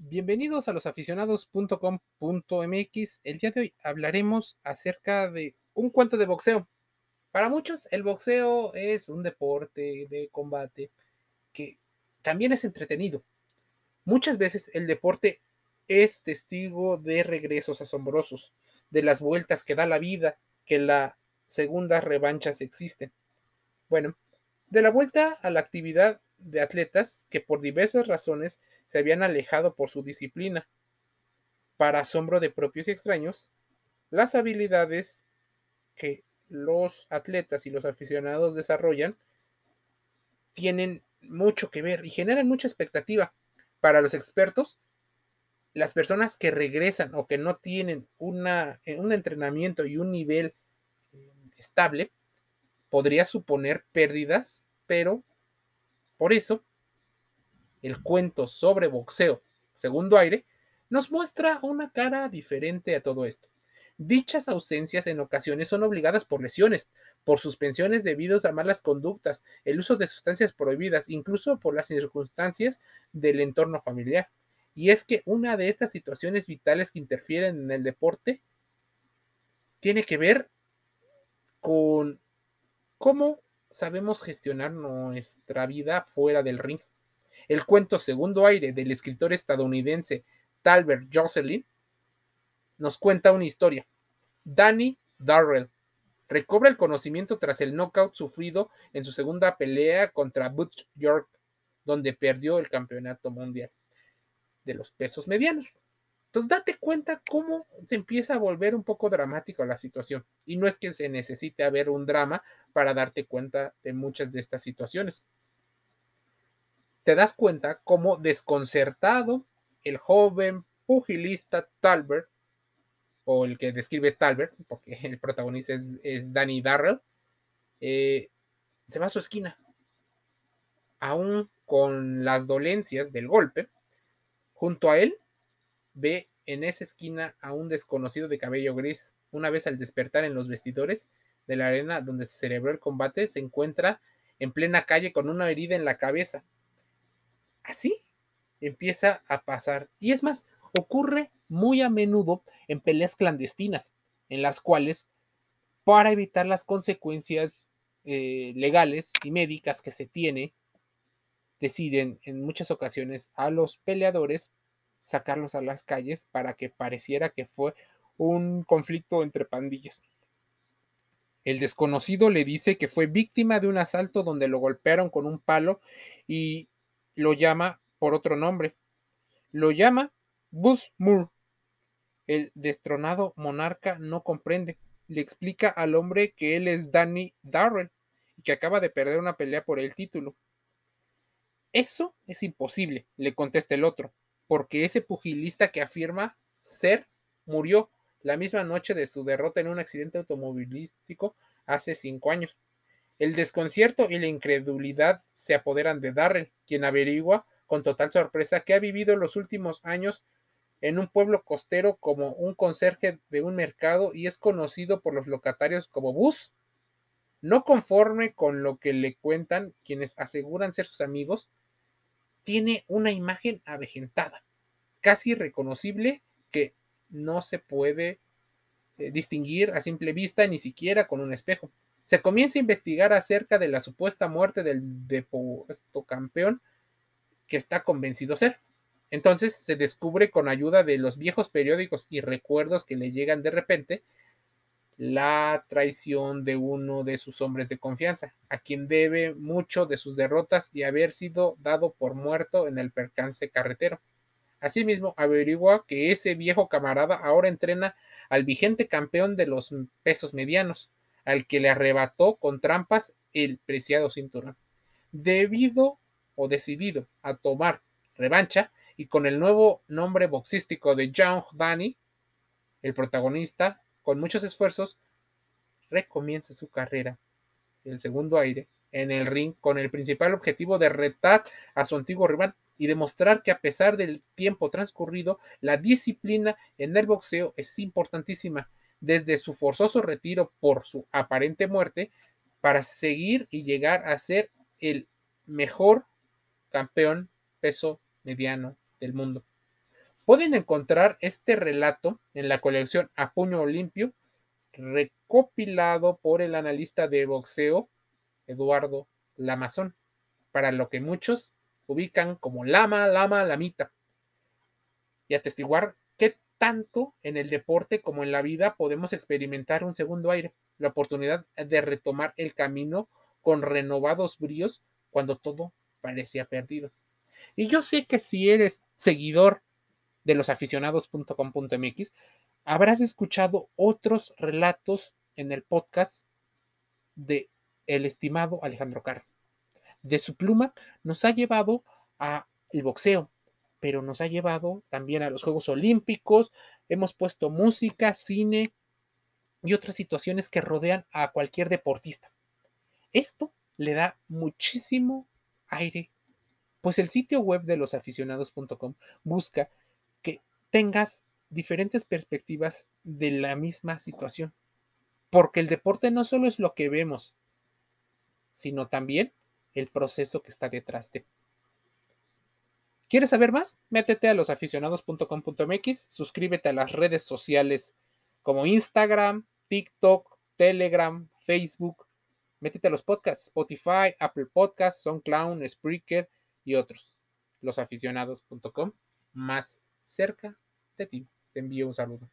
Bienvenidos a losaficionados.com.mx. El día de hoy hablaremos acerca de un cuento de boxeo. Para muchos el boxeo es un deporte de combate que también es entretenido. Muchas veces el deporte es testigo de regresos asombrosos, de las vueltas que da la vida, que las segundas revanchas existen. Bueno, de la vuelta a la actividad de atletas que por diversas razones se habían alejado por su disciplina. Para asombro de propios y extraños, las habilidades que los atletas y los aficionados desarrollan tienen mucho que ver y generan mucha expectativa. Para los expertos, las personas que regresan o que no tienen una, un entrenamiento y un nivel eh, estable, podría suponer pérdidas, pero por eso el cuento sobre boxeo, segundo aire, nos muestra una cara diferente a todo esto. Dichas ausencias en ocasiones son obligadas por lesiones, por suspensiones debidas a malas conductas, el uso de sustancias prohibidas, incluso por las circunstancias del entorno familiar. Y es que una de estas situaciones vitales que interfieren en el deporte tiene que ver con cómo sabemos gestionar nuestra vida fuera del ring. El cuento Segundo Aire del escritor estadounidense Talbert Jocelyn nos cuenta una historia. Danny Darrell recobra el conocimiento tras el knockout sufrido en su segunda pelea contra Butch York, donde perdió el campeonato mundial de los pesos medianos. Entonces, date cuenta cómo se empieza a volver un poco dramático la situación. Y no es que se necesite haber un drama para darte cuenta de muchas de estas situaciones te das cuenta cómo desconcertado el joven pugilista Talbert, o el que describe Talbert, porque el protagonista es, Danny Darrell, eh, se va a su esquina. Aún con las dolencias del golpe, junto a él ve en esa esquina a un desconocido de cabello gris. Una vez al despertar en los vestidores de la arena donde se celebró el combate, se encuentra en plena calle con una herida en la cabeza así empieza a pasar. Y es más, ocurre muy a menudo en peleas clandestinas, en las cuales, para evitar las consecuencias eh, legales y médicas que se tiene, deciden en muchas ocasiones a los peleadores sacarlos a las calles para que pareciera que fue un conflicto entre pandillas. El desconocido le dice que fue víctima de un asalto donde lo golpearon con un palo y lo llama por otro nombre. Lo llama Moore. El destronado monarca no comprende. Le explica al hombre que él es Danny Darrell y que acaba de perder una pelea por el título. Eso es imposible, le contesta el otro, porque ese pugilista que afirma ser murió la misma noche de su derrota en un accidente automovilístico hace cinco años. El desconcierto y la incredulidad se apoderan de Darrell, quien averigua con total sorpresa que ha vivido los últimos años en un pueblo costero como un conserje de un mercado y es conocido por los locatarios como Bus. No conforme con lo que le cuentan quienes aseguran ser sus amigos, tiene una imagen avejentada, casi irreconocible que no se puede eh, distinguir a simple vista ni siquiera con un espejo se comienza a investigar acerca de la supuesta muerte del depuesto campeón que está convencido ser. Entonces se descubre con ayuda de los viejos periódicos y recuerdos que le llegan de repente la traición de uno de sus hombres de confianza, a quien debe mucho de sus derrotas y haber sido dado por muerto en el percance carretero. Asimismo, averigua que ese viejo camarada ahora entrena al vigente campeón de los pesos medianos, al que le arrebató con trampas el preciado cinturón. Debido o decidido a tomar revancha y con el nuevo nombre boxístico de John Danny, el protagonista, con muchos esfuerzos, recomienza su carrera, el segundo aire, en el ring con el principal objetivo de retar a su antiguo rival y demostrar que a pesar del tiempo transcurrido, la disciplina en el boxeo es importantísima desde su forzoso retiro por su aparente muerte para seguir y llegar a ser el mejor campeón peso mediano del mundo. Pueden encontrar este relato en la colección A Puño Limpio, recopilado por el analista de boxeo Eduardo Lamazón, para lo que muchos ubican como Lama, Lama, Lamita, y atestiguar tanto en el deporte como en la vida podemos experimentar un segundo aire, la oportunidad de retomar el camino con renovados bríos cuando todo parecía perdido. Y yo sé que si eres seguidor de los aficionados.com.mx, habrás escuchado otros relatos en el podcast de el estimado Alejandro Carr. De su pluma nos ha llevado a el boxeo, pero nos ha llevado también a los Juegos Olímpicos, hemos puesto música, cine y otras situaciones que rodean a cualquier deportista. Esto le da muchísimo aire, pues el sitio web de losaficionados.com busca que tengas diferentes perspectivas de la misma situación, porque el deporte no solo es lo que vemos, sino también el proceso que está detrás de. ¿Quieres saber más? Métete a losaficionados.com.mx, suscríbete a las redes sociales como Instagram, TikTok, Telegram, Facebook. Métete a los podcasts, Spotify, Apple Podcasts, SoundCloud, Spreaker y otros. Losaficionados.com, más cerca de ti. Te envío un saludo.